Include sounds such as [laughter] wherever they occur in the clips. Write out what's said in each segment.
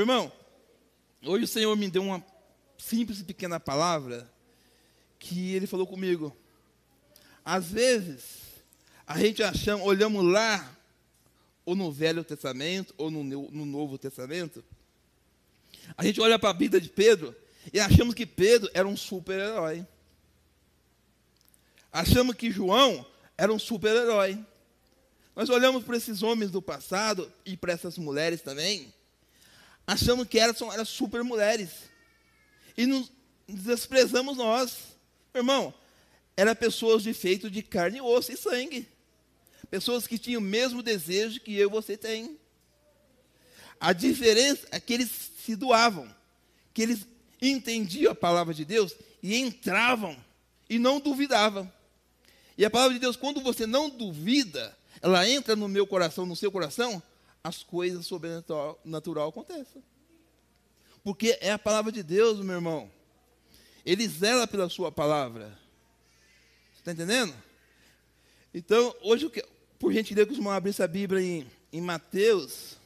Irmão, hoje o Senhor me deu uma simples e pequena palavra que Ele falou comigo. Às vezes, a gente achamos, olhamos lá, ou no Velho Testamento, ou no, no Novo Testamento, a gente olha para a vida de Pedro e achamos que Pedro era um super-herói. Achamos que João era um super-herói. Nós olhamos para esses homens do passado e para essas mulheres também, achamos que eram, super mulheres. E nos desprezamos nós. Irmão, eram pessoas de feito de carne, osso e sangue. Pessoas que tinham o mesmo desejo que eu e você tem. A diferença é que eles se doavam, que eles entendiam a palavra de Deus e entravam e não duvidavam. E a palavra de Deus, quando você não duvida, ela entra no meu coração, no seu coração, as coisas sobrenatural acontecem. Porque é a palavra de Deus, meu irmão. Ele zela pela sua palavra. Está entendendo? Então, hoje, por gentileza, que os irmãos abrissem a Bíblia em, em Mateus,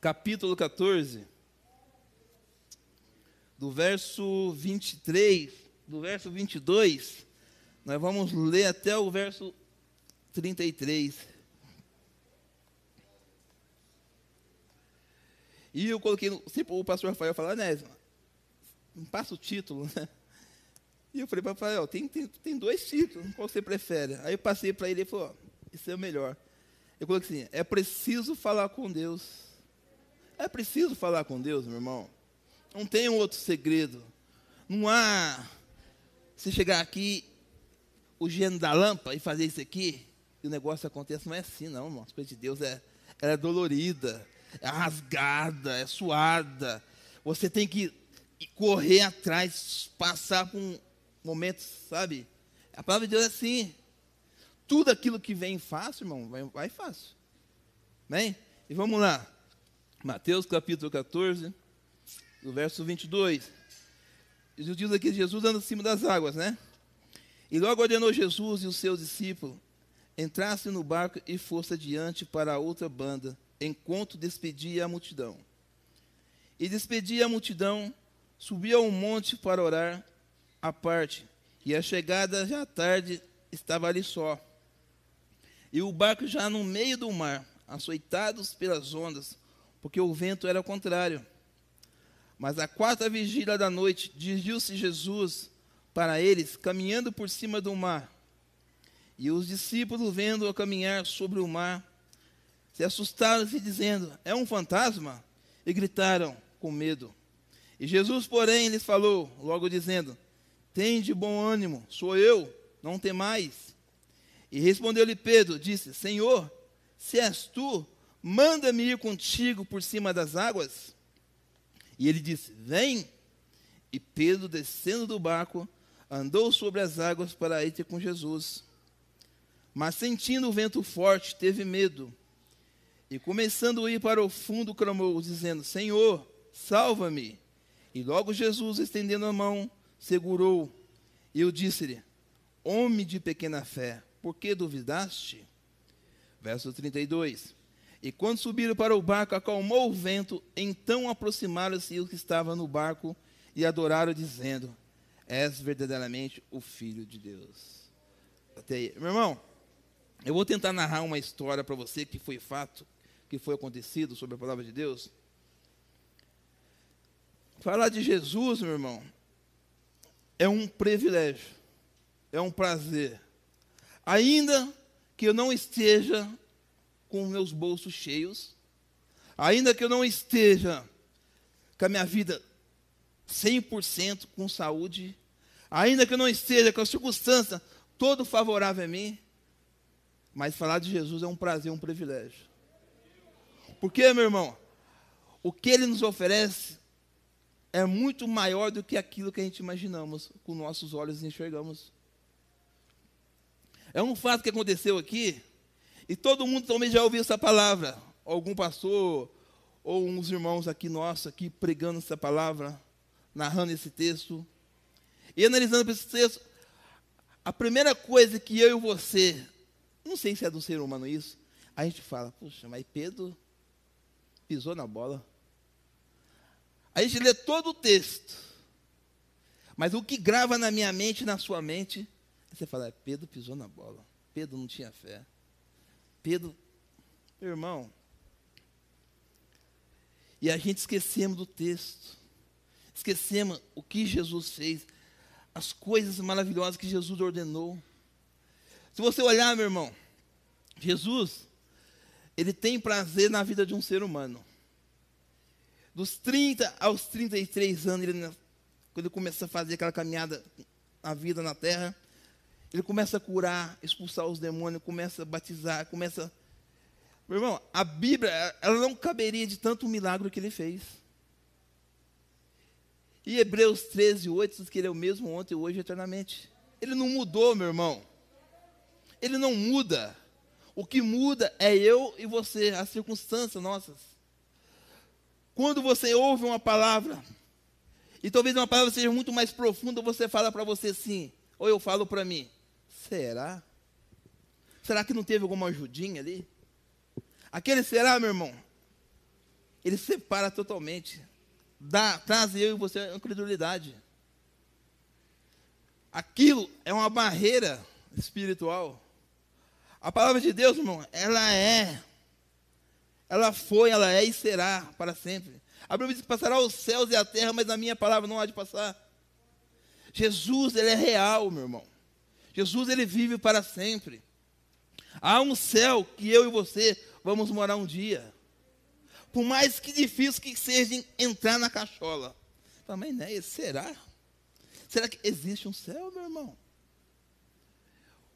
capítulo 14, do verso 23, do verso 22, nós vamos ler até o verso 33. E eu coloquei, sempre o pastor Rafael fala, né, não passa o título, né? E eu falei para Rafael, tem, tem, tem dois títulos, qual você prefere? Aí eu passei para ele e ele falou, isso é o melhor. Eu coloquei assim, é preciso falar com Deus. É preciso falar com Deus, meu irmão. Não tem outro segredo. Não há você chegar aqui, o gênio da lâmpada, e fazer isso aqui, e o negócio acontece. Não é assim, não, irmão. A de Deus é, é dolorida é rasgada, é suada. Você tem que correr atrás, passar por um momento, sabe? A palavra de Deus é assim. Tudo aquilo que vem fácil, irmão, vai, vai fácil. Bem? E vamos lá. Mateus capítulo 14, do verso 22. Jesus diz aqui, Jesus anda acima das águas, né? E logo ordenou Jesus e os seus discípulos entrassem no barco e fosse adiante para a outra banda, enquanto despedia a multidão. E despedia a multidão, subia ao monte para orar à parte, e a chegada já tarde estava ali só. E o barco já no meio do mar, açoitados pelas ondas, porque o vento era contrário. Mas a quarta vigília da noite, dirigiu-se Jesus para eles, caminhando por cima do mar. E os discípulos, vendo-o caminhar sobre o mar, se assustaram se dizendo: É um fantasma? E gritaram com medo. E Jesus, porém, lhes falou, logo dizendo: Tem de bom ânimo, sou eu, não temais. E respondeu-lhe Pedro, disse: Senhor, se és tu, manda-me ir contigo por cima das águas. E ele disse: Vem. E Pedro, descendo do barco, andou sobre as águas para ir ter com Jesus. Mas sentindo o vento forte, teve medo e começando a ir para o fundo, clamou, dizendo: Senhor, salva-me. E logo Jesus, estendendo a mão, segurou. E eu disse-lhe: Homem de pequena fé, por que duvidaste? Verso 32. E quando subiram para o barco, acalmou o vento, então aproximaram-se os que estavam no barco e adoraram, dizendo: És verdadeiramente o Filho de Deus. Até aí. Meu irmão, eu vou tentar narrar uma história para você que foi fato que foi acontecido sobre a palavra de Deus. Falar de Jesus, meu irmão, é um privilégio, é um prazer. Ainda que eu não esteja com meus bolsos cheios, ainda que eu não esteja com a minha vida 100% com saúde, ainda que eu não esteja com a circunstância todo favorável a mim, mas falar de Jesus é um prazer, um privilégio. Porque, meu irmão, o que ele nos oferece é muito maior do que aquilo que a gente imaginamos, com nossos olhos enxergamos. É um fato que aconteceu aqui, e todo mundo também já ouviu essa palavra. Algum pastor, ou uns irmãos aqui nossos, aqui pregando essa palavra, narrando esse texto. E analisando esse texto, a primeira coisa que eu e você, não sei se é do ser humano isso, a gente fala, puxa, mas Pedro pisou na bola. A gente lê todo o texto. Mas o que grava na minha mente na sua mente, você fala, é, Pedro pisou na bola. Pedro não tinha fé. Pedro, meu irmão. E a gente esquecemos do texto. Esquecemos o que Jesus fez. As coisas maravilhosas que Jesus ordenou. Se você olhar, meu irmão, Jesus, ele tem prazer na vida de um ser humano. Dos 30 aos 33 anos, ele, quando ele começa a fazer aquela caminhada na vida na terra, ele começa a curar, expulsar os demônios, começa a batizar, começa. Meu irmão, a Bíblia, ela não caberia de tanto milagre que ele fez. E Hebreus 13, 8 diz que ele é o mesmo ontem, hoje e eternamente. Ele não mudou, meu irmão. Ele não muda. O que muda é eu e você, as circunstâncias nossas. Quando você ouve uma palavra, e talvez uma palavra seja muito mais profunda, você fala para você sim, ou eu falo para mim, será? Será que não teve alguma ajudinha ali? Aquele será, meu irmão, ele separa totalmente, dá, traz eu e você a incredulidade. Aquilo é uma barreira espiritual. A palavra de Deus, irmão, ela é ela foi, ela é e será para sempre. A Bíblia diz que passará os céus e a terra, mas a minha palavra não há de passar. Jesus, ele é real, meu irmão. Jesus, ele vive para sempre. Há um céu que eu e você vamos morar um dia. Por mais que difícil que seja entrar na cachola. Mas, né, será? Será que existe um céu, meu irmão?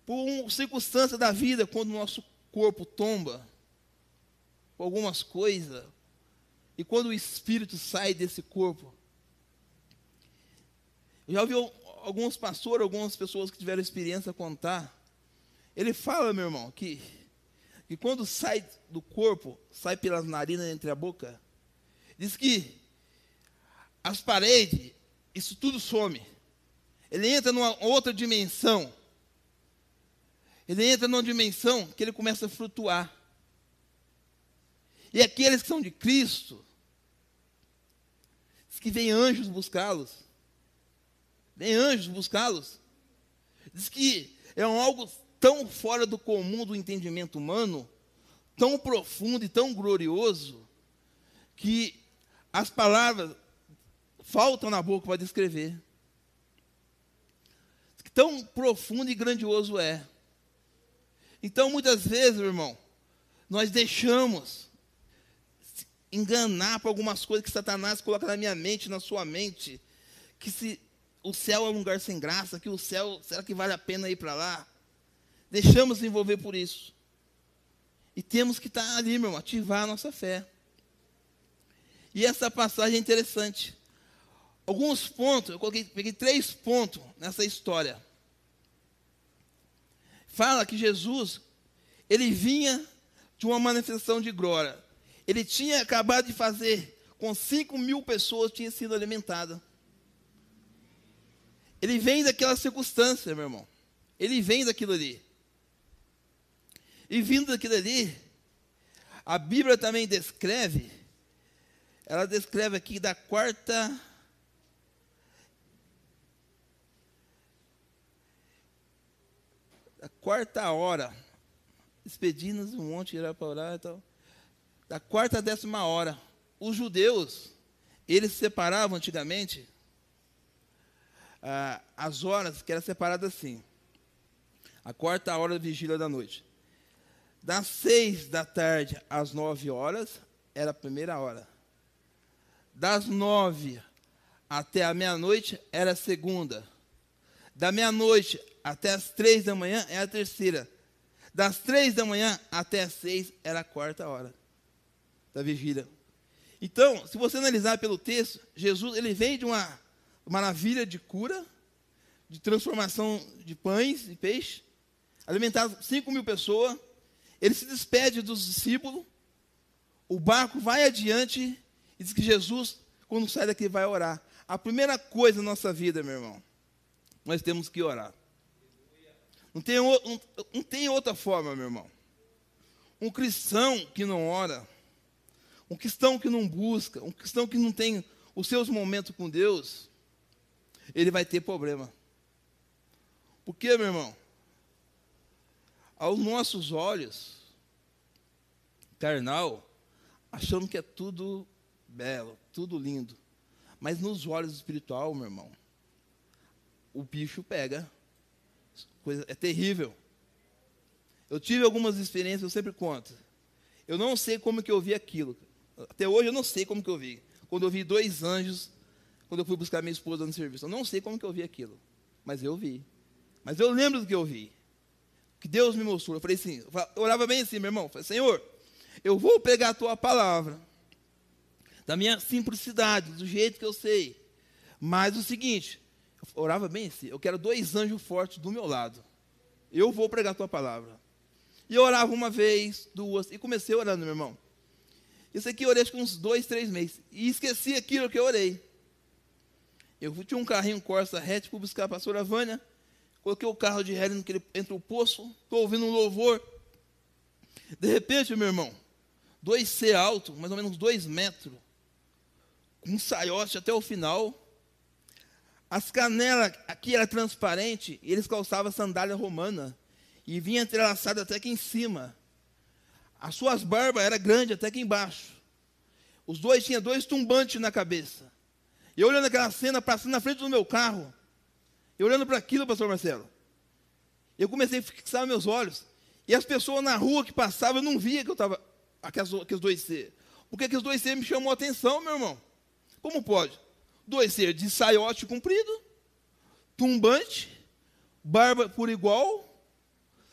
Por circunstância da vida, quando o nosso corpo tomba, com algumas coisas, e quando o espírito sai desse corpo, eu já ouvi alguns pastores, algumas pessoas que tiveram experiência contar. Ele fala, meu irmão, que, que quando sai do corpo, sai pelas narinas entre a boca, diz que as paredes, isso tudo some. Ele entra numa outra dimensão. Ele entra numa dimensão que ele começa a flutuar. E aqueles que são de Cristo, diz que vem anjos buscá-los. Vem anjos buscá-los. Diz que é algo tão fora do comum do entendimento humano, tão profundo e tão glorioso, que as palavras faltam na boca para descrever. Tão profundo e grandioso é. Então, muitas vezes, irmão, nós deixamos enganar por algumas coisas que Satanás coloca na minha mente, na sua mente, que se o céu é um lugar sem graça, que o céu, será que vale a pena ir para lá? Deixamos envolver por isso. E temos que estar ali, meu irmão, ativar a nossa fé. E essa passagem é interessante. Alguns pontos, eu coloquei, peguei três pontos nessa história. Fala que Jesus, ele vinha de uma manifestação de glória. Ele tinha acabado de fazer, com 5 mil pessoas tinha sido alimentada. Ele vem daquela circunstância, meu irmão. Ele vem daquilo ali. E vindo daquilo ali, a Bíblia também descreve, ela descreve aqui da quarta. Da quarta hora, expedindo-nos um monte irá para orar e tal da quarta à décima hora. Os judeus, eles separavam antigamente ah, as horas, que era separada assim. A quarta hora da vigília da noite. Das seis da tarde às nove horas, era a primeira hora. Das nove até a meia-noite, era a segunda. Da meia-noite até as três da manhã, era a terceira. Das três da manhã até as seis, era a quarta hora da vigília. Então, se você analisar pelo texto, Jesus ele vem de uma maravilha de cura, de transformação de pães e peixe, alimentar 5 mil pessoas. Ele se despede dos discípulos, o barco vai adiante e diz que Jesus, quando sai daqui, vai orar. A primeira coisa na nossa vida, meu irmão, nós temos que orar. Não tem, não, não tem outra forma, meu irmão. Um cristão que não ora, um cristão que não busca, um cristão que não tem os seus momentos com Deus, ele vai ter problema. Por quê, meu irmão? Aos nossos olhos, carnal, achamos que é tudo belo, tudo lindo. Mas nos olhos espiritual, meu irmão, o bicho pega. Coisa, é terrível. Eu tive algumas experiências, eu sempre conto. Eu não sei como que eu vi aquilo. Até hoje eu não sei como que eu vi. Quando eu vi dois anjos, quando eu fui buscar minha esposa no serviço. Eu não sei como que eu vi aquilo. Mas eu vi. Mas eu lembro do que eu vi. Que Deus me mostrou. Eu falei assim, eu orava bem assim, meu irmão. Eu falei, Senhor, eu vou pegar a tua palavra. Da minha simplicidade, do jeito que eu sei. Mas o seguinte, orava bem assim, eu quero dois anjos fortes do meu lado. Eu vou pregar a tua palavra. E eu orava uma vez, duas, e comecei orando, meu irmão. Isso aqui eu orei acho que uns dois, três meses. E esqueci aquilo que eu orei. Eu tinha um carrinho Corsa hatch para buscar a pastora Vânia. Coloquei o carro de ré entre o poço. Estou ouvindo um louvor. De repente, meu irmão, dois C alto, mais ou menos dois metros. Um saiote até o final. As canelas aqui eram transparentes. E eles calçavam sandália romana e vinha entrelaçado até aqui em cima. As suas barbas eram grandes até aqui embaixo. Os dois tinham dois tumbantes na cabeça. E eu olhando aquela cena, passando na frente do meu carro, e olhando para aquilo, pastor Marcelo, eu comecei a fixar meus olhos. E as pessoas na rua que passavam, eu não via que eu estava, aqueles, dois seres. Porque aqueles dois seres me chamou a atenção, meu irmão. Como pode? Dois seres de saiote comprido, tumbante, barba por igual,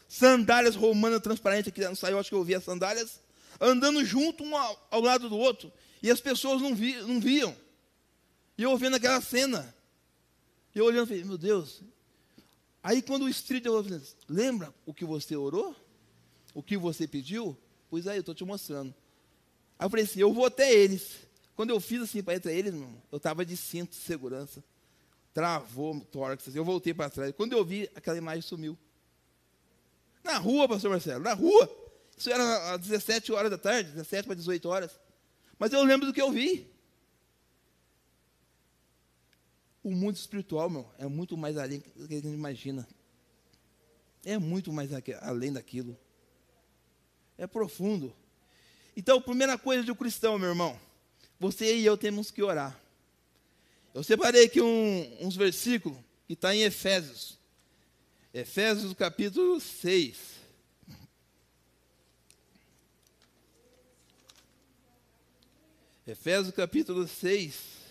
sandálias romanas transparentes, aqui no saiote que eu via sandálias, andando junto um ao, ao, lado do outro, e as pessoas não, vi, não viam. E eu vendo aquela cena, e eu olhando, falei, meu Deus. Aí quando o Espírito eu falei, lembra o que você orou? O que você pediu? Pois aí, eu estou te mostrando. Aí eu falei assim, eu vou até eles. Quando eu fiz assim para entre eles, eu estava de cinto de segurança. Travou o tórax, eu voltei para trás. Quando eu vi, aquela imagem sumiu. Na rua, pastor Marcelo, na rua. Isso era às 17 horas da tarde, 17 para 18 horas. Mas eu lembro do que eu vi. O mundo espiritual, meu, é muito mais além do que a gente imagina. É muito mais além daquilo. É profundo. Então, primeira coisa de um cristão, meu irmão, você e eu temos que orar. Eu separei aqui um, uns versículos que está em Efésios. Efésios capítulo 6. Efésios capítulo 6.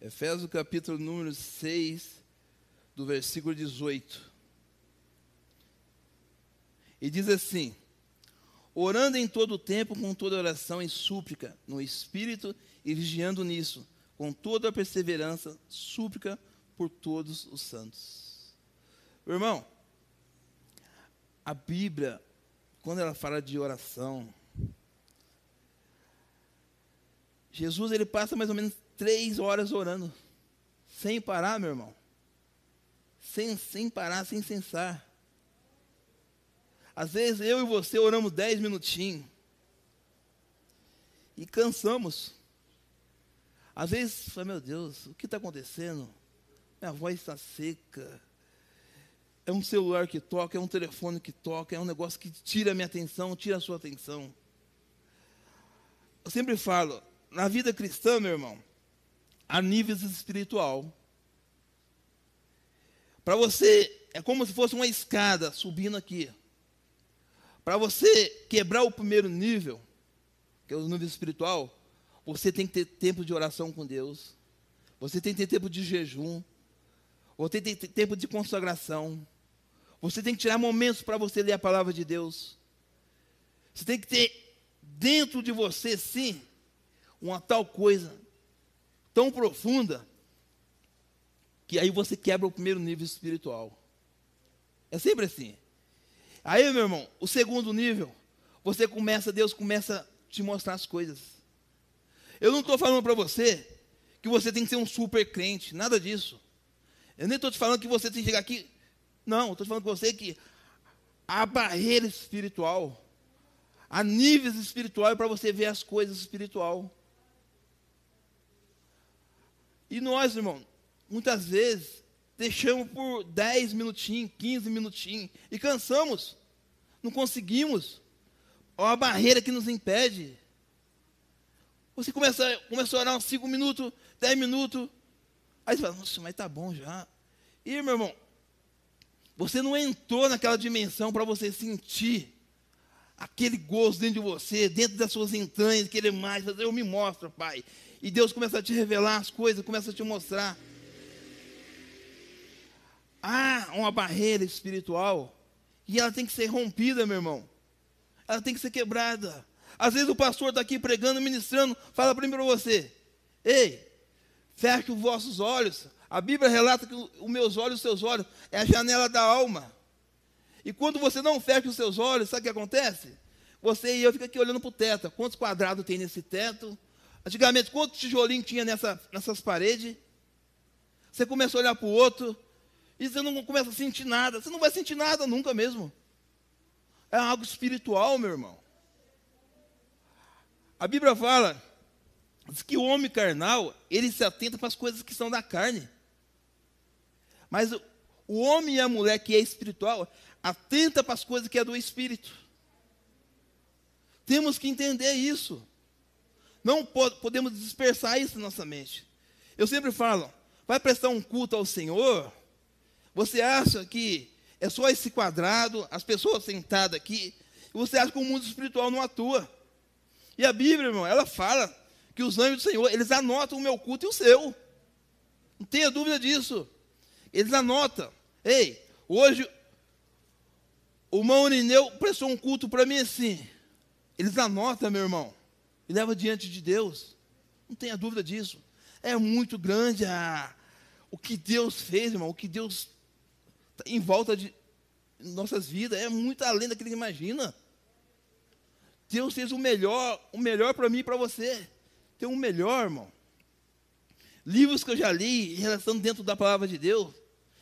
Efésios capítulo número 6, do versículo 18. E diz assim: Orando em todo o tempo com toda oração e súplica no Espírito e vigiando nisso, com toda a perseverança, súplica por todos os santos. Meu irmão, a Bíblia, quando ela fala de oração, Jesus ele passa mais ou menos três horas orando, sem parar, meu irmão. Sem, sem parar, sem cessar. Às vezes eu e você oramos dez minutinhos e cansamos. Às vezes, meu Deus, o que está acontecendo? Minha voz está seca. É um celular que toca, é um telefone que toca, é um negócio que tira a minha atenção, tira a sua atenção. Eu sempre falo, na vida cristã, meu irmão, a níveis espiritual. Para você, é como se fosse uma escada subindo aqui. Para você quebrar o primeiro nível, que é o nível espiritual, você tem que ter tempo de oração com Deus. Você tem que ter tempo de jejum. Você tem que ter tempo de consagração. Você tem que tirar momentos para você ler a palavra de Deus. Você tem que ter dentro de você, sim, uma tal coisa tão profunda que aí você quebra o primeiro nível espiritual. É sempre assim. Aí, meu irmão, o segundo nível, você começa, Deus começa a te mostrar as coisas. Eu não estou falando para você que você tem que ser um super crente, nada disso. Eu nem estou te falando que você tem que chegar aqui. Não, estou falando com você que há barreira espiritual, há níveis espirituais para você ver as coisas espiritual. E nós, irmão, muitas vezes deixamos por 10 minutinhos, 15 minutinhos e cansamos. Não conseguimos. Há uma barreira que nos impede. Você começa, começa a orar uns 5 minutos, 10 minutos. Aí você fala, nossa, mas tá bom já. E, meu irmão, você não entrou naquela dimensão para você sentir aquele gosto dentro de você, dentro das suas entranhas, querer mais, fazer, eu me mostro, Pai. E Deus começa a te revelar as coisas, começa a te mostrar. Há uma barreira espiritual e ela tem que ser rompida, meu irmão. Ela tem que ser quebrada. Às vezes o pastor está aqui pregando, ministrando, fala para você: Ei, feche os vossos olhos. A Bíblia relata que os meus olhos, os seus olhos, é a janela da alma. E quando você não fecha os seus olhos, sabe o que acontece? Você e eu ficamos aqui olhando para o teto. Quantos quadrados tem nesse teto? Antigamente, quantos tijolinhos tinha nessa, nessas paredes? Você começa a olhar para o outro e você não começa a sentir nada. Você não vai sentir nada nunca mesmo. É algo espiritual, meu irmão. A Bíblia fala diz que o homem carnal, ele se atenta para as coisas que são da carne. Mas o homem e a mulher que é espiritual, atenta para as coisas que é do espírito. Temos que entender isso. Não podemos dispersar isso na nossa mente. Eu sempre falo, vai prestar um culto ao Senhor, você acha que é só esse quadrado, as pessoas sentadas aqui, e você acha que o mundo espiritual não atua. E a Bíblia, irmão, ela fala que os anjos do Senhor, eles anotam o meu culto e o seu. Não tenha dúvida disso. Eles anotam. Ei, hoje o Maurineu prestou um culto para mim assim. Eles anotam, meu irmão, e leva diante de Deus. Não tenha dúvida disso. É muito grande a, o que Deus fez, irmão, o que Deus tá em volta de nossas vidas é muito além daquilo que imagina. Deus fez o melhor, o melhor para mim e para você. Tem um melhor, irmão. Livros que eu já li em relação dentro da palavra de Deus,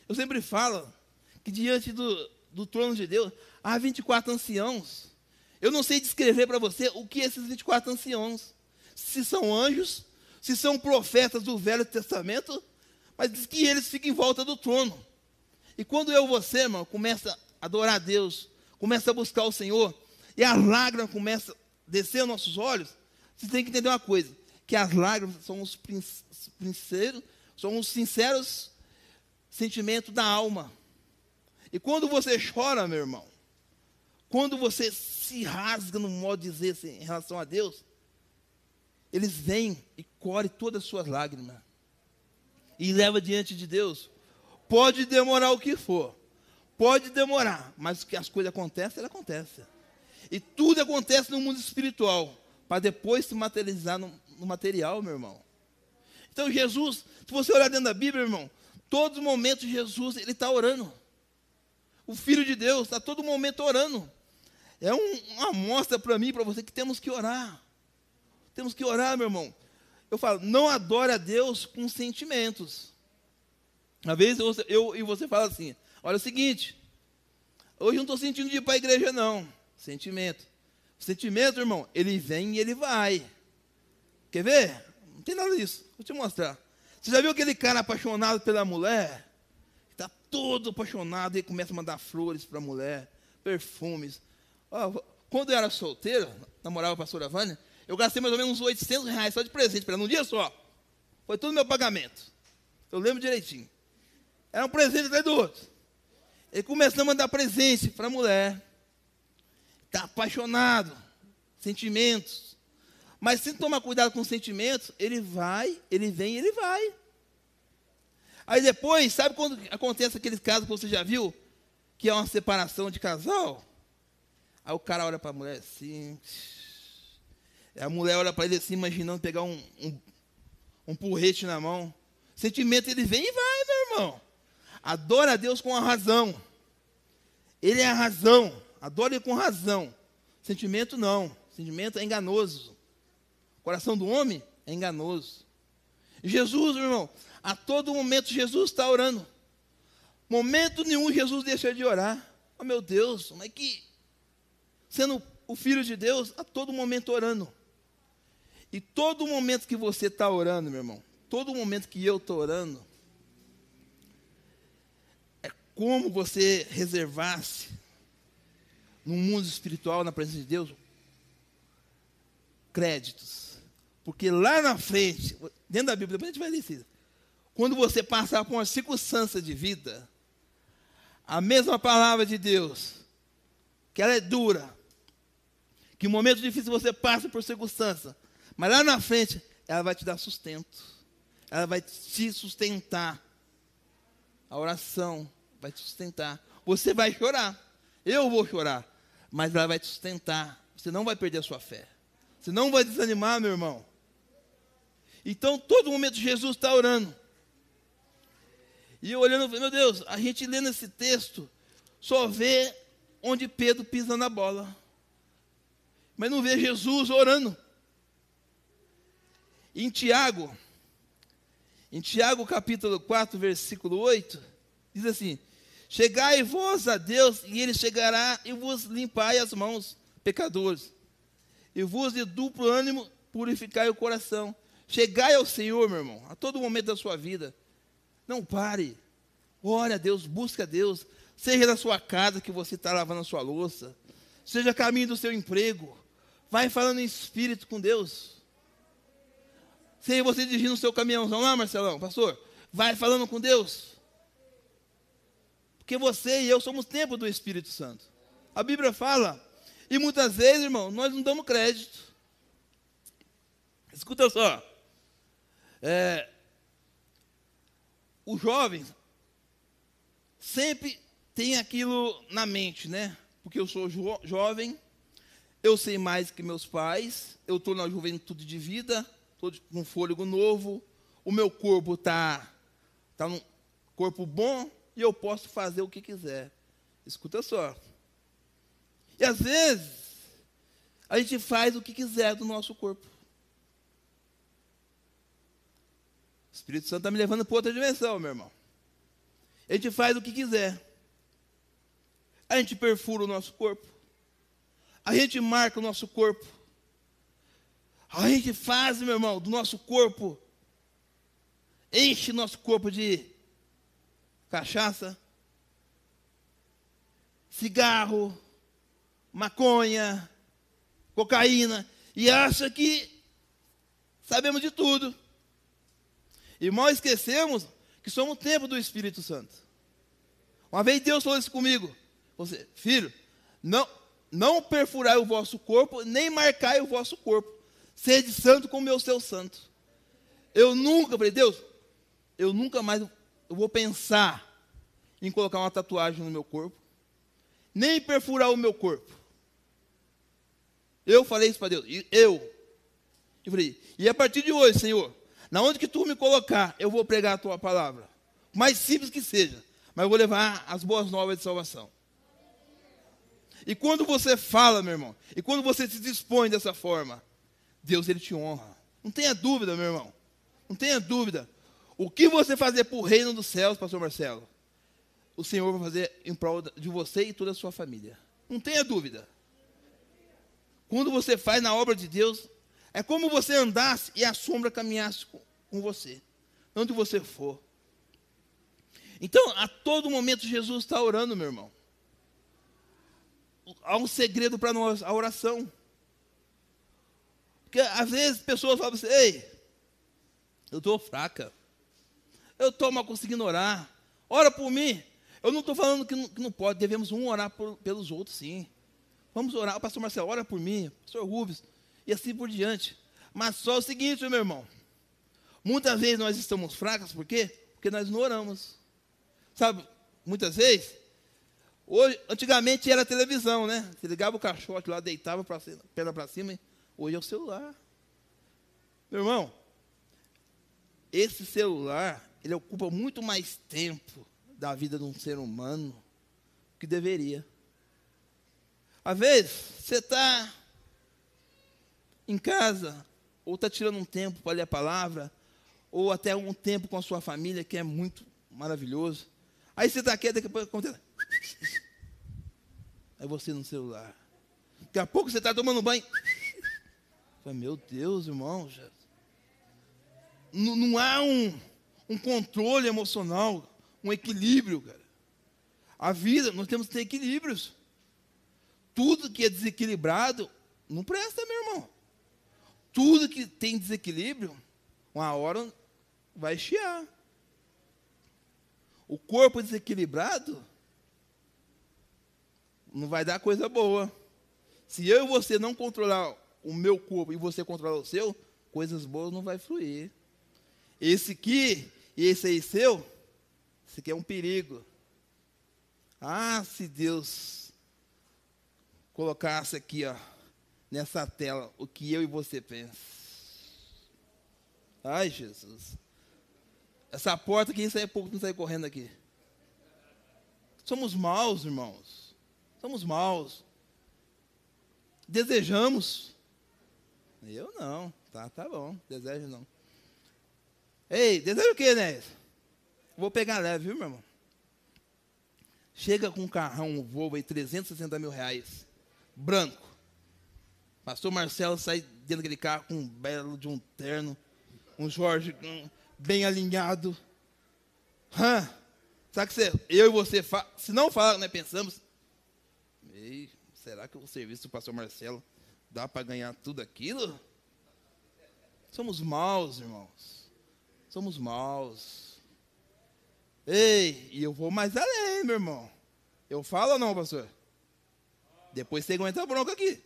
eu sempre falo que diante do, do trono de Deus há 24 anciãos. Eu não sei descrever para você o que esses 24 anciãos. Se são anjos, se são profetas do Velho Testamento, mas diz que eles ficam em volta do trono. E quando eu você, irmão, começa a adorar a Deus, começa a buscar o Senhor, e as lágrimas começam a descer aos nossos olhos, você tem que entender uma coisa, que as lágrimas são os são os sinceros sentimentos da alma. E quando você chora, meu irmão, quando você se rasga, no modo de dizer assim, em relação a Deus, eles vêm e colhem todas as suas lágrimas e leva diante de Deus. Pode demorar o que for, pode demorar, mas que as coisas acontecem, elas acontecem. E tudo acontece no mundo espiritual, para depois se materializar no, no material, meu irmão. Então Jesus, se você olhar dentro da Bíblia, irmão, todos os momentos Jesus ele está orando. O Filho de Deus está todo momento orando. É um, uma amostra para mim, para você, que temos que orar. Temos que orar, meu irmão. Eu falo, não adore a Deus com sentimentos. Às vezes eu, eu e você fala assim: olha é o seguinte, hoje não estou sentindo de ir para a igreja, não. Sentimento. Sentimento, irmão, ele vem e ele vai. Quer ver? Não tem nada disso. Vou te mostrar. Você já viu aquele cara apaixonado pela mulher? Está todo apaixonado e começa a mandar flores para a mulher, perfumes. Quando eu era solteiro, namorava a pastora Vânia, eu gastei mais ou menos uns 800 reais só de presente para ela, num dia só. Foi todo meu pagamento. Eu lembro direitinho. Era um presente atrás do outro. Ele começou a mandar presente para a mulher. Está apaixonado. Sentimentos. Mas se tomar cuidado com os sentimentos, ele vai, ele vem, ele vai. Aí depois, sabe quando acontece aqueles casos que você já viu? Que é uma separação de casal? Aí o cara olha para a mulher assim. A mulher olha para ele assim, imaginando pegar um, um, um porrete na mão. Sentimento, ele vem e vai, meu irmão. Adora a Deus com a razão. Ele é a razão. Adore com razão. Sentimento não. Sentimento é enganoso. O coração do homem é enganoso. Jesus, meu irmão, a todo momento Jesus está orando. Momento nenhum Jesus deixa de orar. Oh meu Deus, como é que, sendo o Filho de Deus, a todo momento orando. E todo momento que você está orando, meu irmão, todo momento que eu estou orando, é como você reservasse no mundo espiritual, na presença de Deus, créditos. Porque lá na frente, dentro da Bíblia, depois a gente vai ler. Quando você passar por uma circunstância de vida, a mesma palavra de Deus, que ela é dura, que em momentos difíceis você passa por circunstância, mas lá na frente, ela vai te dar sustento, ela vai te sustentar. A oração vai te sustentar. Você vai chorar, eu vou chorar, mas ela vai te sustentar. Você não vai perder a sua fé. Você não vai desanimar, meu irmão. Então, todo momento Jesus está orando. E eu olhando, meu Deus, a gente lendo esse texto, só vê onde Pedro pisa na bola. Mas não vê Jesus orando. Em Tiago, em Tiago capítulo 4, versículo 8, diz assim: Chegai vós a Deus, e ele chegará e vos limpai as mãos, pecadores e vos de duplo ânimo purificai o coração. Chegai ao Senhor, meu irmão, a todo momento da sua vida. Não pare. Ore a Deus, busque a Deus. Seja na sua casa que você está lavando a sua louça. Seja caminho do seu emprego. Vai falando em espírito com Deus. Seja você dirigindo o seu caminhãozão lá, Marcelão, pastor. Vai falando com Deus. Porque você e eu somos templo do Espírito Santo. A Bíblia fala e muitas vezes, irmão, nós não damos crédito. Escuta só. É, o jovem sempre tem aquilo na mente, né? Porque eu sou jo jovem, eu sei mais que meus pais, eu estou na juventude de vida, estou com fôlego novo, o meu corpo está tá num corpo bom e eu posso fazer o que quiser. Escuta só. E às vezes, a gente faz o que quiser do nosso corpo. O Espírito Santo está me levando para outra dimensão, meu irmão. A gente faz o que quiser. A gente perfura o nosso corpo. A gente marca o nosso corpo. A gente faz, meu irmão, do nosso corpo, enche nosso corpo de cachaça, cigarro, maconha, cocaína, e acha que sabemos de tudo. E mal esquecemos que somos o templo do Espírito Santo. Uma vez Deus falou isso comigo. Você, filho, não, não perfurai o vosso corpo, nem marcai o vosso corpo. Sede santo como eu seu santo. Eu nunca, falei, Deus, eu nunca mais vou pensar em colocar uma tatuagem no meu corpo, nem perfurar o meu corpo. Eu falei isso para Deus. Eu. Eu falei, e a partir de hoje, Senhor, na onde que tu me colocar, eu vou pregar a tua palavra. Mais simples que seja, mas eu vou levar as boas novas de salvação. E quando você fala, meu irmão, e quando você se dispõe dessa forma, Deus ele te honra. Não tenha dúvida, meu irmão. Não tenha dúvida. O que você fazer para o reino dos céus, pastor Marcelo, o Senhor vai fazer em prol de você e toda a sua família. Não tenha dúvida. Quando você faz na obra de Deus, é como você andasse e a sombra caminhasse com, você, onde você for. Então, a todo momento, Jesus está orando, meu irmão. Há um segredo para nós, a oração. Porque às vezes pessoas falam assim, ei, eu estou fraca. Eu estou mal conseguindo orar. Ora por mim. Eu não estou falando que não, que não, pode, devemos um orar por, pelos outros, sim. Vamos orar, o pastor Marcelo, ora por mim, pastor Rubens, e assim por diante. Mas só o seguinte, meu irmão. Muitas vezes nós estamos fracos, por quê? Porque nós não oramos. Sabe, muitas vezes, hoje, antigamente era televisão, né? Você ligava o caixote lá, deitava para perna para cima, hoje é o celular. Meu irmão, esse celular, ele ocupa muito mais tempo da vida de um ser humano que deveria. Às vezes, você está em casa, ou está tirando um tempo para ler a palavra, ou até um tempo com a sua família, que é muito maravilhoso. Aí você está quieto, daqui a pouco acontece. [laughs] Aí você no celular. Daqui a pouco você está tomando banho. [laughs] Meu Deus, irmão. Não, não há um, um controle emocional, um equilíbrio, cara. A vida, nós temos que ter equilíbrios. Tudo que é desequilibrado não presta, meu irmão. Tudo que tem desequilíbrio, uma hora vai chiar. O corpo desequilibrado não vai dar coisa boa. Se eu e você não controlar o meu corpo e você controlar o seu, coisas boas não vai fluir. Esse aqui e esse aí seu, esse aqui é um perigo. Ah, se Deus colocasse aqui, ó, nessa tela, o que eu e você pensamos. Ai, Jesus. Essa porta aqui sai pouco, não sai correndo aqui. Somos maus, irmãos. Somos maus. Desejamos. Eu não. Tá, tá bom. Desejo não. Ei, deseja o quê, né? Vou pegar leve, viu, meu irmão? Chega com um carrão, um Volvo aí, 360 mil reais, branco. Pastor Marcelo sai dentro daquele carro com um belo de um terno, um Jorge um, bem alinhado. Hã? Sabe que você, eu e você, se não falar, nós pensamos, Ei, será que o serviço do pastor Marcelo dá para ganhar tudo aquilo? Somos maus, irmãos. Somos maus. Ei, e eu vou mais além, meu irmão. Eu falo ou não, pastor? Depois você aguenta a bronca aqui.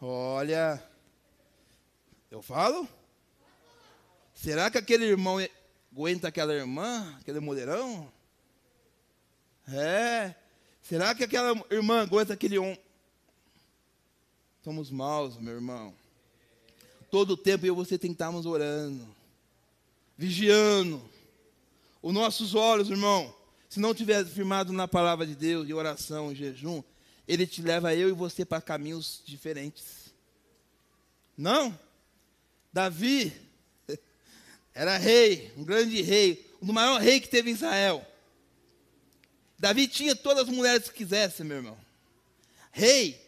Olha, eu falo? Será que aquele irmão aguenta aquela irmã, aquele mulherão? É. Será que aquela irmã aguenta aquele homem? Somos maus, meu irmão. Todo o tempo eu e você estarmos orando, vigiando. Os nossos olhos, irmão, se não tiver firmado na palavra de Deus, de oração, em jejum, ele te leva eu e você para caminhos diferentes. Não? Davi [laughs] era rei, um grande rei, o maior rei que teve em Israel. Davi tinha todas as mulheres que quisesse, meu irmão. Rei,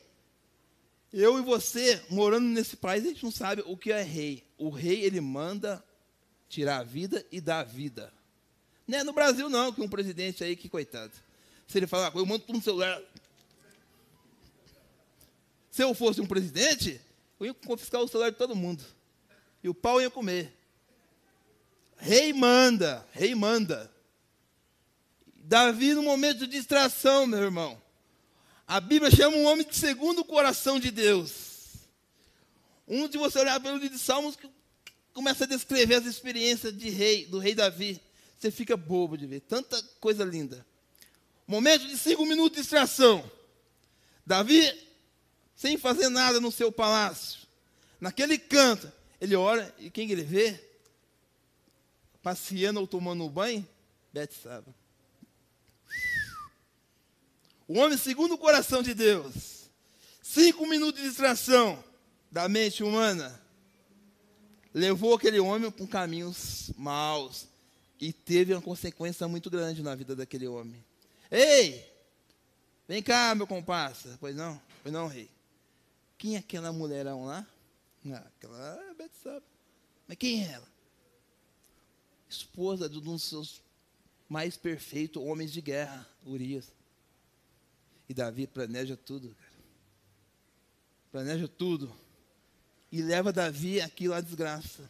eu e você, morando nesse país, a gente não sabe o que é rei. O rei, ele manda tirar a vida e dar a vida. Não é no Brasil, não, que um presidente aí, que coitado. Se ele falar, eu mando tudo no celular. Se eu fosse um presidente, eu ia confiscar o celular de todo mundo. E o pau ia comer. Rei manda, rei manda. Davi, no momento de distração, meu irmão, a Bíblia chama um homem de segundo o coração de Deus. Um de você olhar pelo livro de Salmos que começa a descrever as experiências de rei, do rei Davi. Você fica bobo de ver, tanta coisa linda. Momento de cinco minutos de distração. Davi, sem fazer nada no seu palácio, naquele canto, ele ora e quem ele vê? Passeando ou tomando um banho? Betsaba. O homem segundo o coração de Deus. Cinco minutos de distração da mente humana levou aquele homem para caminhos maus e teve uma consequência muito grande na vida daquele homem. Ei, vem cá, meu comparsa. Pois não, pois não, rei. Quem é aquela mulherão lá? Ah, aquela é Betsaba. Mas quem é ela? Esposa de um dos seus mais perfeitos homens de guerra, Urias. E Davi planeja tudo, cara. Planeja tudo. E leva Davi aquilo à desgraça.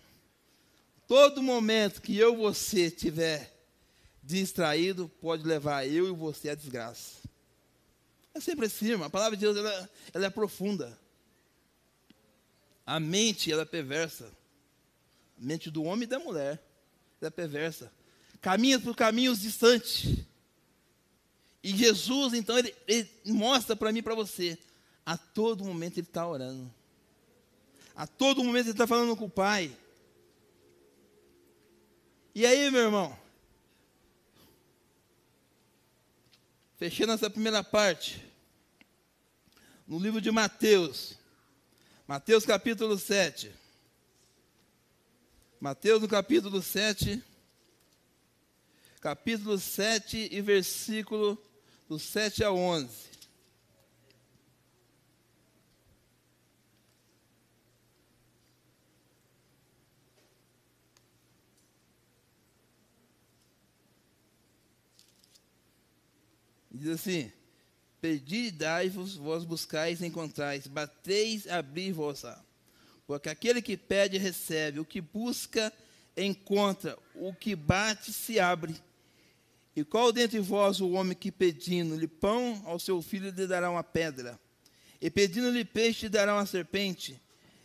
Todo momento que eu e você tiver distraído, pode levar eu e você à desgraça. É sempre assim, irmão. A palavra de Deus ela, ela é profunda. A mente ela é perversa. A mente do homem e da mulher ela é perversa. Caminha por caminhos distantes. E Jesus, então, ele, ele mostra para mim e para você, a todo momento ele está orando. A todo momento ele está falando com o Pai. E aí, meu irmão? Fechando essa primeira parte, no livro de Mateus, Mateus capítulo 7. Mateus no capítulo 7. Capítulo 7 e versículo do 7 a 11. Diz assim: Pedi e dai-vos, vós buscais e encontrais, bateis, abri-vos-á. Porque aquele que pede, recebe, o que busca, encontra, o que bate, se abre. E qual dentre vós o homem que pedindo-lhe pão ao seu filho lhe dará uma pedra? E pedindo-lhe peixe lhe dará uma serpente?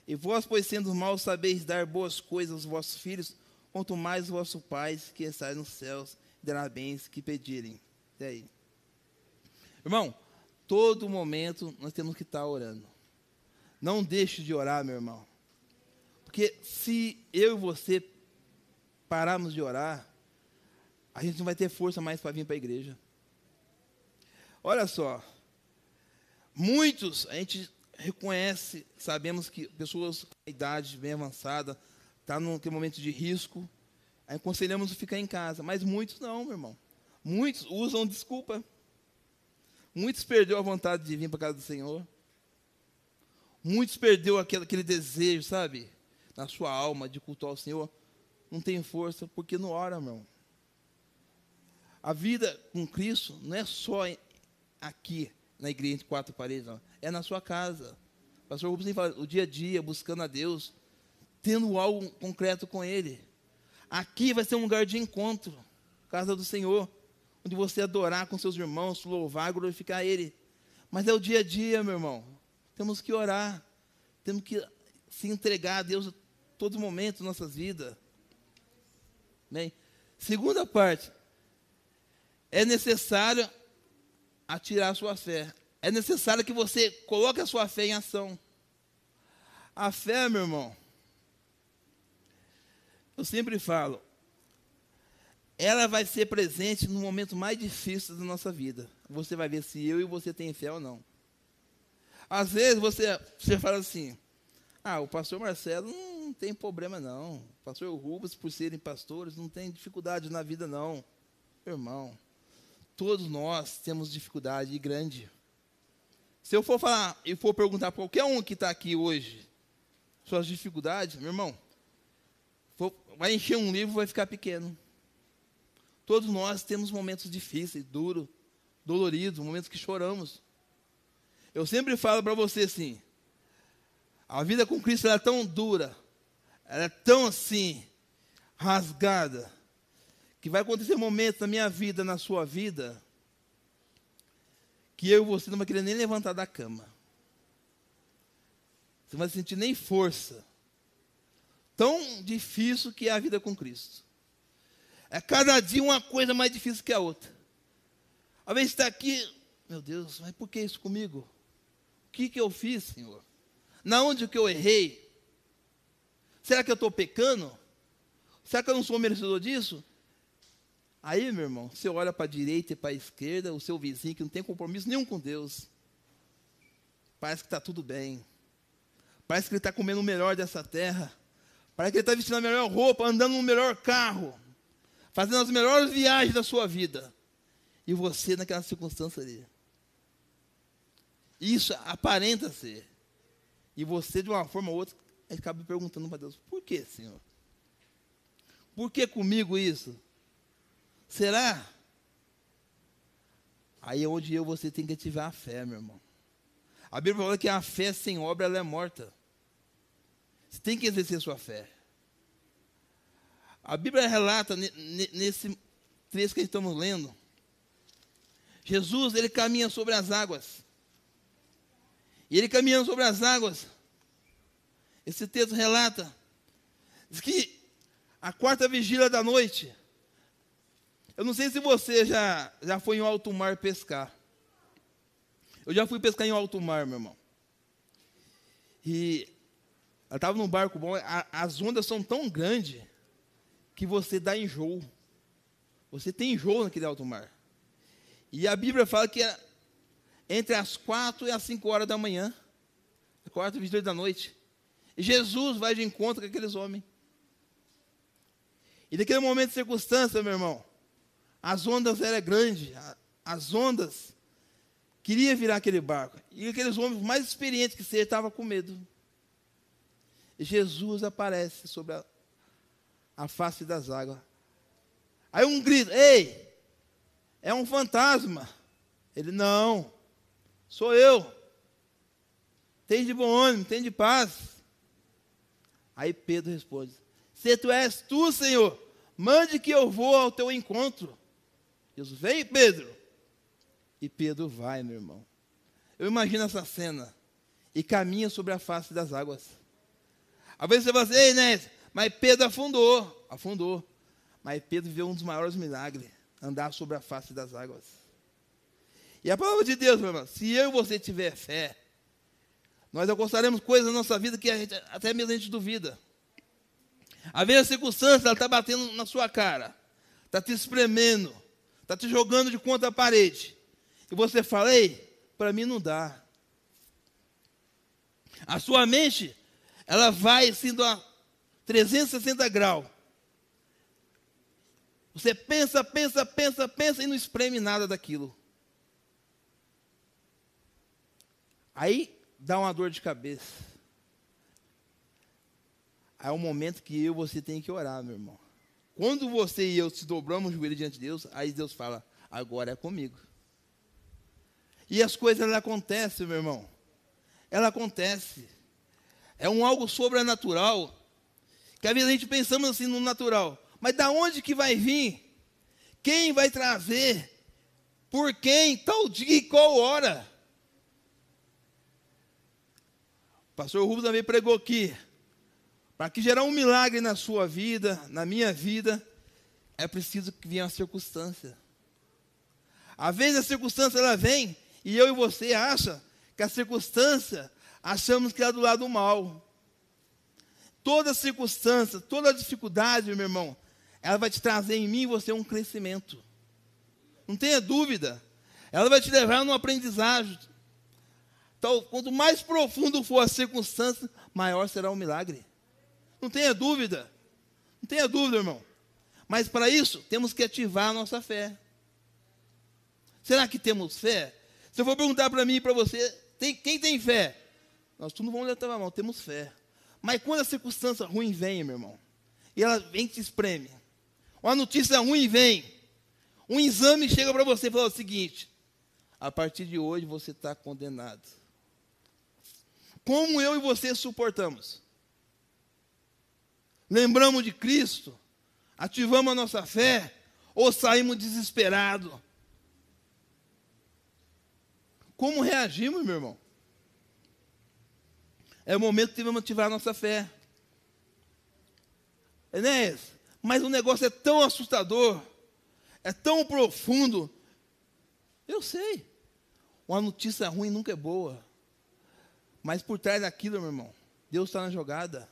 E vós, pois sendo maus, sabeis dar boas coisas aos vossos filhos, quanto mais vosso Pai que está nos céus dará bens que pedirem. E aí? Irmão, todo momento nós temos que estar orando. Não deixe de orar, meu irmão. Porque se eu e você pararmos de orar, a gente não vai ter força mais para vir para a igreja. Olha só. Muitos, a gente reconhece, sabemos que pessoas com idade bem avançada, estão tá num momento de risco, aconselhamos ficar em casa, mas muitos não, meu irmão. Muitos usam desculpa. Muitos perdeu a vontade de vir para casa do Senhor. Muitos perdeu aquele, aquele desejo, sabe? Na sua alma de cultuar o Senhor. Não tem força porque não ora, meu. A vida com Cristo não é só aqui, na igreja, entre quatro paredes, não. É na sua casa. O pastor Rubens fala, o dia a dia, buscando a Deus, tendo algo concreto com Ele. Aqui vai ser um lugar de encontro, casa do Senhor onde você adorar com seus irmãos, louvar, glorificar Ele. Mas é o dia a dia, meu irmão. Temos que orar, temos que se entregar a Deus a todo momento em nossas vidas. Bem, segunda parte, é necessário atirar a sua fé. É necessário que você coloque a sua fé em ação. A fé, meu irmão, eu sempre falo, ela vai ser presente no momento mais difícil da nossa vida. Você vai ver se eu e você tem fé ou não. Às vezes você, você fala assim: ah, o pastor Marcelo não tem problema não. O pastor Rubens, por serem pastores, não tem dificuldade na vida não. Irmão, todos nós temos dificuldade grande. Se eu for falar e for perguntar para qualquer um que está aqui hoje suas dificuldades, meu irmão, for, vai encher um livro vai ficar pequeno. Todos nós temos momentos difíceis, duros, doloridos, momentos que choramos. Eu sempre falo para você assim: a vida com Cristo é tão dura, ela é tão assim, rasgada, que vai acontecer momentos na minha vida, na sua vida, que eu e você não vai querer nem levantar da cama. Você não vai sentir nem força. Tão difícil que é a vida com Cristo. É cada dia uma coisa mais difícil que a outra. Às vezes está aqui, meu Deus, mas por que isso comigo? O que, que eu fiz, Senhor? Na onde que eu errei? Será que eu estou pecando? Será que eu não sou merecedor disso? Aí, meu irmão, você olha para a direita e para a esquerda, o seu vizinho que não tem compromisso nenhum com Deus. Parece que está tudo bem. Parece que ele está comendo o melhor dessa terra. Parece que ele está vestindo a melhor roupa, andando no melhor carro fazendo as melhores viagens da sua vida. E você naquela circunstância ali. Isso aparenta ser. E você, de uma forma ou outra, acaba perguntando para Deus: por que, Senhor? Por que comigo isso? Será? Aí é onde eu você tem que ativar a fé, meu irmão. A Bíblia fala que a fé sem obra ela é morta. Você tem que exercer sua fé. A Bíblia relata nesse trecho que estamos lendo, Jesus ele caminha sobre as águas. E ele caminhando sobre as águas, esse texto relata, diz que a quarta vigília da noite, eu não sei se você já, já foi em alto mar pescar. Eu já fui pescar em alto mar, meu irmão. E eu estava num barco bom, a, as ondas são tão grandes que você dá enjoo. Você tem enjoo naquele alto mar. E a Bíblia fala que é entre as quatro e as cinco horas da manhã. quarta, 22 da noite. E Jesus vai de encontro com aqueles homens. E naquele momento de circunstância, meu irmão, as ondas eram grandes, as ondas queria virar aquele barco. E aqueles homens mais experientes que ser estavam com medo. Jesus aparece sobre a, a face das águas. Aí um grito: Ei, é um fantasma. Ele: Não, sou eu. Tem de bom ânimo, tem de paz. Aí Pedro responde: Se tu és tu, Senhor, mande que eu vou ao teu encontro. Jesus, vem, Pedro. E Pedro vai, meu irmão. Eu imagino essa cena. E caminha sobre a face das águas. Às vezes você fala assim, ei, Inés, mas Pedro afundou. Afundou. Mas Pedro viu um dos maiores milagres. Andar sobre a face das águas. E a palavra de Deus, meu irmão, se eu e você tiver fé, nós alcançaremos coisas na nossa vida que gente, até mesmo a gente duvida. Às vezes a circunstância, está batendo na sua cara. Está te espremendo. Está te jogando de conta a parede. E você fala, ei, para mim não dá. A sua mente, ela vai sendo a 360 graus. Você pensa, pensa, pensa, pensa e não espreme nada daquilo. Aí dá uma dor de cabeça. Aí é o um momento que eu e você tem que orar, meu irmão. Quando você e eu se dobramos o joelho diante de Deus, aí Deus fala: agora é comigo. E as coisas ela acontecem, meu irmão. Ela acontece. É um algo sobrenatural. Que às vezes a gente pensamos assim no natural. Mas da onde que vai vir? Quem vai trazer? Por quem? Tal dia e qual hora? O pastor Rubens também pregou aqui. Para que gerar um milagre na sua vida, na minha vida, é preciso que venha a circunstância. Às vezes a circunstância ela vem e eu e você acha que a circunstância achamos que é do lado mal. Toda circunstância, toda dificuldade, meu irmão, ela vai te trazer em mim e você um crescimento. Não tenha dúvida. Ela vai te levar num aprendizagem. Então, quanto mais profundo for a circunstância, maior será o milagre. Não tenha dúvida. Não tenha dúvida, irmão. Mas para isso, temos que ativar a nossa fé. Será que temos fé? Se eu for perguntar para mim e para você, tem, quem tem fé? Nós todos vamos levantar a mão, temos fé. Mas quando a circunstância ruim vem, meu irmão, e ela vem e te espreme, uma notícia ruim vem, um exame chega para você e fala o seguinte: a partir de hoje você está condenado. Como eu e você suportamos? Lembramos de Cristo? Ativamos a nossa fé? Ou saímos desesperados? Como reagimos, meu irmão? É o momento que devemos ativar a nossa fé. Enéas, mas o negócio é tão assustador, é tão profundo. Eu sei. Uma notícia ruim nunca é boa. Mas por trás daquilo, meu irmão, Deus está na jogada.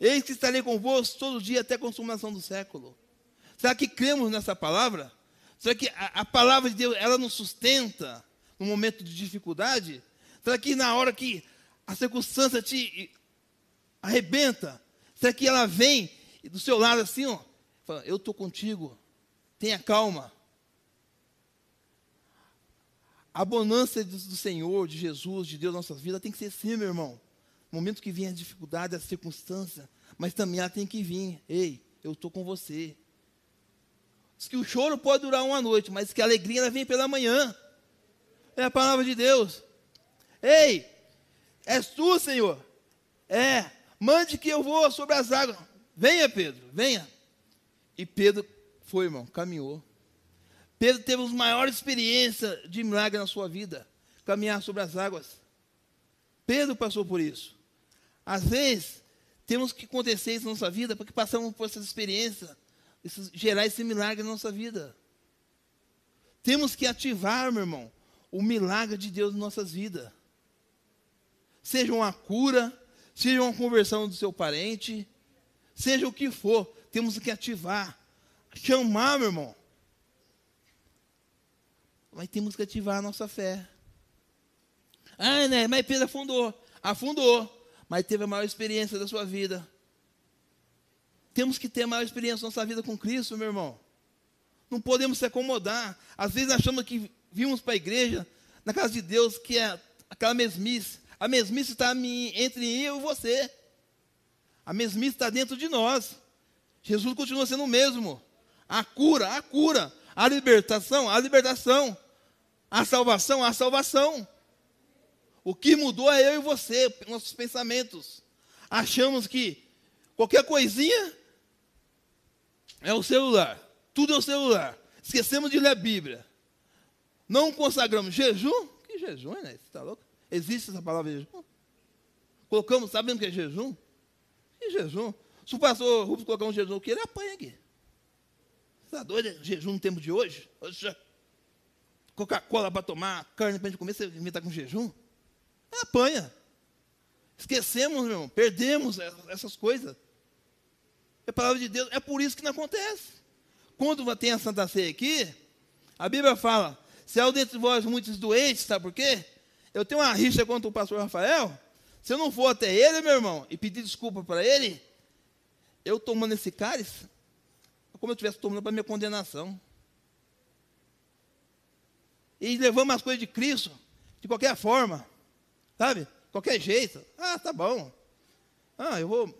Eis que estarei convosco todo dia até a consumação do século. Será que cremos nessa palavra? Será que a, a palavra de Deus, ela nos sustenta? no momento de dificuldade? Será que na hora que a circunstância te arrebenta, será que ela vem do seu lado assim, ó, fala, eu estou contigo, tenha calma. A bonança do Senhor, de Jesus, de Deus na nossa vida tem que ser assim, meu irmão. Momento que vem a dificuldade, a circunstância, mas também ela tem que vir. Ei, eu estou com você. Diz que o choro pode durar uma noite, mas que a alegria ela vem pela manhã. É a palavra de Deus. Ei, és tu, Senhor? É, mande que eu vou sobre as águas. Venha, Pedro, venha. E Pedro foi, irmão, caminhou. Pedro teve as maiores experiências de milagre na sua vida, caminhar sobre as águas. Pedro passou por isso. Às vezes, temos que acontecer isso na nossa vida, porque passamos por essas experiências, gerar esse milagre na nossa vida. Temos que ativar, meu irmão, o milagre de Deus em nossas vidas. Seja uma cura, seja uma conversão do seu parente, seja o que for, temos que ativar, chamar, meu irmão. Mas temos que ativar a nossa fé. Ah, né? Mas Pedro afundou. afundou, mas teve a maior experiência da sua vida. Temos que ter a maior experiência da nossa vida com Cristo, meu irmão. Não podemos se acomodar. Às vezes achamos que vimos para a igreja, na casa de Deus, que é aquela mesmice. A mesmice está entre eu e você. A mesmice está dentro de nós. Jesus continua sendo o mesmo. A cura, a cura. A libertação, a libertação. A salvação, a salvação. O que mudou é eu e você, nossos pensamentos. Achamos que qualquer coisinha é o celular. Tudo é o celular. Esquecemos de ler a Bíblia. Não consagramos jejum. Que jejum, né? Você está louco? Existe essa palavra jejum? Colocamos, sabendo que é jejum? Que jejum? Se o pastor Rubens colocar um jejum, o que ele apanha aqui? Você está doido? Jejum no tempo de hoje? Coca-Cola para tomar, carne para a gente comer, você inventar com jejum? Apanha. Esquecemos, meu irmão, perdemos essas coisas. É a palavra de Deus, é por isso que não acontece. Quando tem a Santa Ceia aqui, a Bíblia fala: se há dentre vós muitos doentes, sabe por quê? Eu tenho uma rixa contra o pastor Rafael. Se eu não for até ele, meu irmão, e pedir desculpa para ele, eu tomando esse cálice, é como eu estivesse tomando para minha condenação. E levamos as coisas de Cristo de qualquer forma. Sabe? Qualquer jeito. Ah, tá bom. Ah, eu vou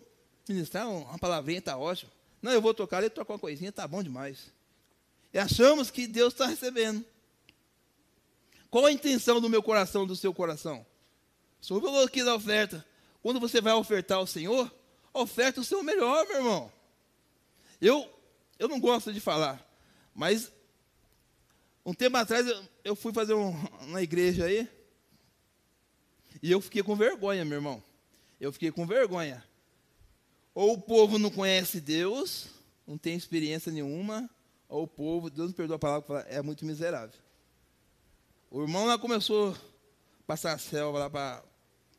ministrar uma palavrinha, está ótimo. Não, eu vou tocar, ele toca uma coisinha, está bom demais. E achamos que Deus está recebendo. Qual a intenção do meu coração, do seu coração? O Senhor falou aqui da oferta. Quando você vai ofertar ao Senhor, oferta o seu melhor, meu irmão. Eu, eu não gosto de falar, mas um tempo atrás eu, eu fui fazer um, uma igreja aí, e eu fiquei com vergonha, meu irmão. Eu fiquei com vergonha. Ou o povo não conhece Deus, não tem experiência nenhuma, ou o povo, Deus me perdoa a palavra, é muito miserável. O irmão lá começou a passar a selva lá para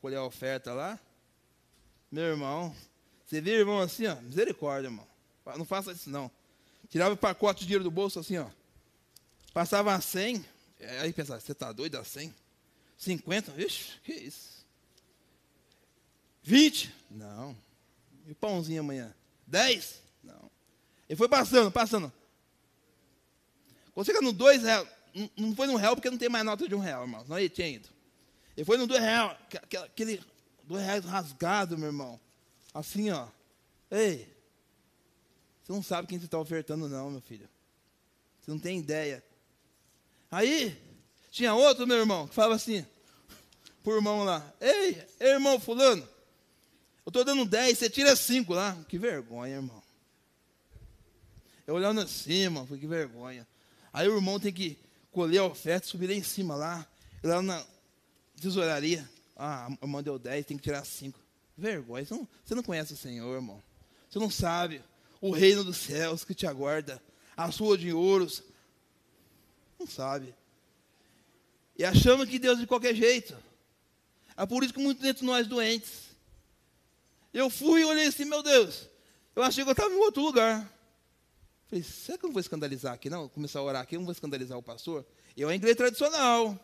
colher a oferta lá. Meu irmão, você vê irmão assim, ó, misericórdia, irmão. Não faça isso não. Tirava o pacote de dinheiro do bolso assim, ó. Passava a 100. Aí pensava, você está doido a 100? 50? Vixe, que isso? 20? Não. E o pãozinho amanhã? 10? Não. Ele foi passando, passando. Quando no 2 reais, não foi no real porque não tem mais nota de um real, irmão. Não ele tinha ido. Ele foi no 2 reais, aquele 2 reais rasgado, meu irmão. Assim, ó. Ei, você não sabe quem você está ofertando, não, meu filho. Você não tem ideia. Aí, tinha outro, meu irmão, que falava assim, por irmão lá, ei, irmão fulano, eu estou dando 10, você tira 5 lá. Que vergonha, irmão. Eu olhando assim, irmão, que vergonha. Aí o irmão tem que colher a oferta, subir lá em cima lá, lá na tesouraria. Ah, o irmão deu 10, tem que tirar 5. Vergonha. Você não, você não conhece o Senhor, irmão. Você não sabe o reino dos céus que te aguarda, a sua de ouros. Não sabe. E achamos que Deus de qualquer jeito. É por isso que muitos dentre nós doentes. Eu fui e olhei assim, meu Deus, eu achei que eu estava em outro lugar. Falei, será que eu não vou escandalizar aqui? Não, começar a orar aqui, eu não vou escandalizar o pastor. Eu é igreja tradicional.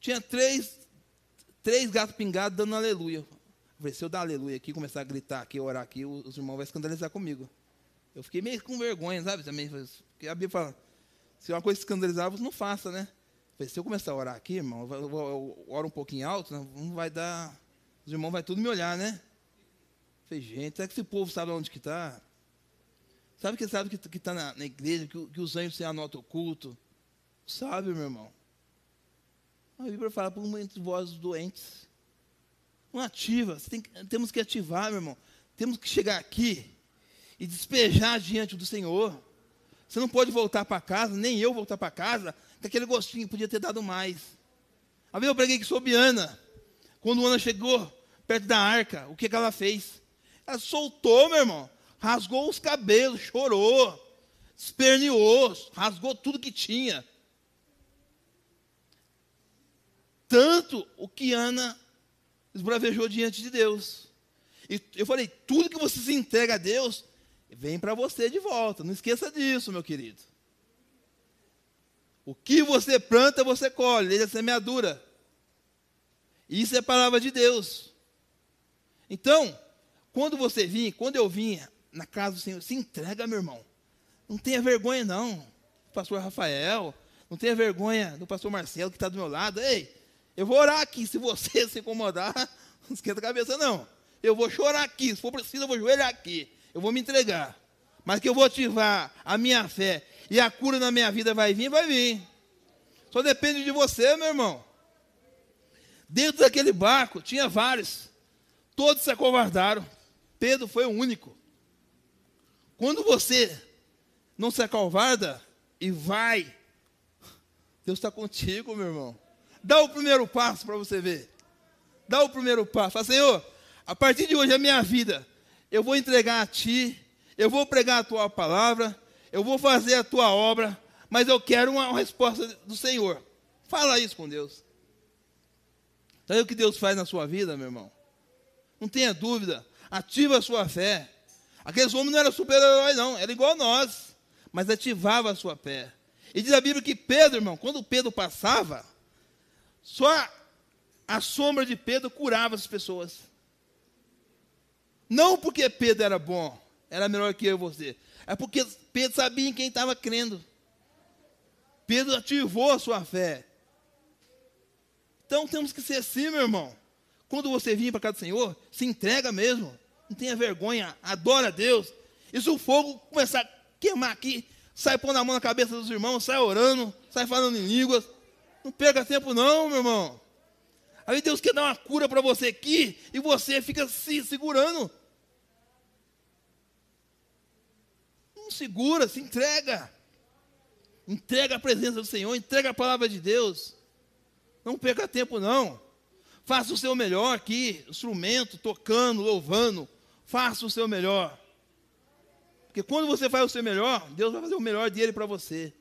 Tinha três, três gatos pingados dando aleluia. falei, se eu dar aleluia aqui, começar a gritar aqui, orar aqui, os irmãos vão escandalizar comigo. Eu fiquei meio com vergonha, sabe? Também, porque a Bíblia fala, se uma coisa escandalizar, você não faça, né? se eu começar a orar aqui, irmão, eu, eu, eu oro um pouquinho alto, não vai dar os irmãos vão tudo me olhar, né? Falei, gente, será que esse povo sabe onde que está? Sabe que sabe que está na, na, igreja, que, que os anjos se anotam o culto? Sabe, meu irmão? A Bíblia fala por um entre vós doentes. Não ativa, tem, temos que ativar, meu irmão. Temos que chegar aqui e despejar diante do Senhor. Você não pode voltar para casa, nem eu voltar para casa, com aquele gostinho podia ter dado mais. A vez eu preguei que soube Ana. Quando Ana chegou perto da arca, o que, que ela fez? Ela soltou, meu irmão. Rasgou os cabelos, chorou, esperneou, rasgou tudo que tinha. Tanto o que Ana esbravejou diante de Deus. E eu falei: tudo que você se entrega a Deus, vem para você de volta. Não esqueça disso, meu querido. O que você planta, você colhe, desde a semeadura. Isso é palavra de Deus. Então, quando você vir, quando eu vinha na casa do Senhor, se entrega, meu irmão. Não tenha vergonha, não. Pastor Rafael, não tenha vergonha do pastor Marcelo que está do meu lado. Ei, eu vou orar aqui. Se você [laughs] se incomodar, não esquenta a cabeça, não. Eu vou chorar aqui. Se for preciso, eu vou joelhar aqui. Eu vou me entregar. Mas que eu vou ativar a minha fé e a cura na minha vida vai vir, vai vir. Só depende de você, meu irmão. Dentro daquele barco tinha vários. Todos se acovardaram. Pedro foi o único. Quando você não se acovarda e vai, Deus está contigo, meu irmão. Dá o primeiro passo para você ver. Dá o primeiro passo. Fala, Senhor, a partir de hoje a minha vida, eu vou entregar a Ti, eu vou pregar a Tua palavra, eu vou fazer a Tua obra, mas eu quero uma resposta do Senhor. Fala isso com Deus. Sabe o que Deus faz na sua vida, meu irmão? Não tenha dúvida. Ativa a sua fé. Aqueles homens não eram super-heróis, não. Era igual a nós. Mas ativava a sua fé. E diz a Bíblia que Pedro, irmão, quando Pedro passava, só a sombra de Pedro curava as pessoas. Não porque Pedro era bom, era melhor que eu e você. É porque Pedro sabia em quem estava crendo. Pedro ativou a sua fé. Então temos que ser assim, meu irmão. Quando você vir para casa do Senhor, se entrega mesmo. Não tenha vergonha, adora a Deus. E se o fogo começar a queimar aqui, sai pondo a mão na cabeça dos irmãos, sai orando, sai falando em línguas. Não perca tempo não, meu irmão. Aí Deus quer dar uma cura para você aqui e você fica se segurando. Não segura, se entrega. Entrega a presença do Senhor, entrega a palavra de Deus. Não perca tempo, não. Faça o seu melhor aqui, instrumento, tocando, louvando. Faça o seu melhor. Porque quando você faz o seu melhor, Deus vai fazer o melhor dele para você.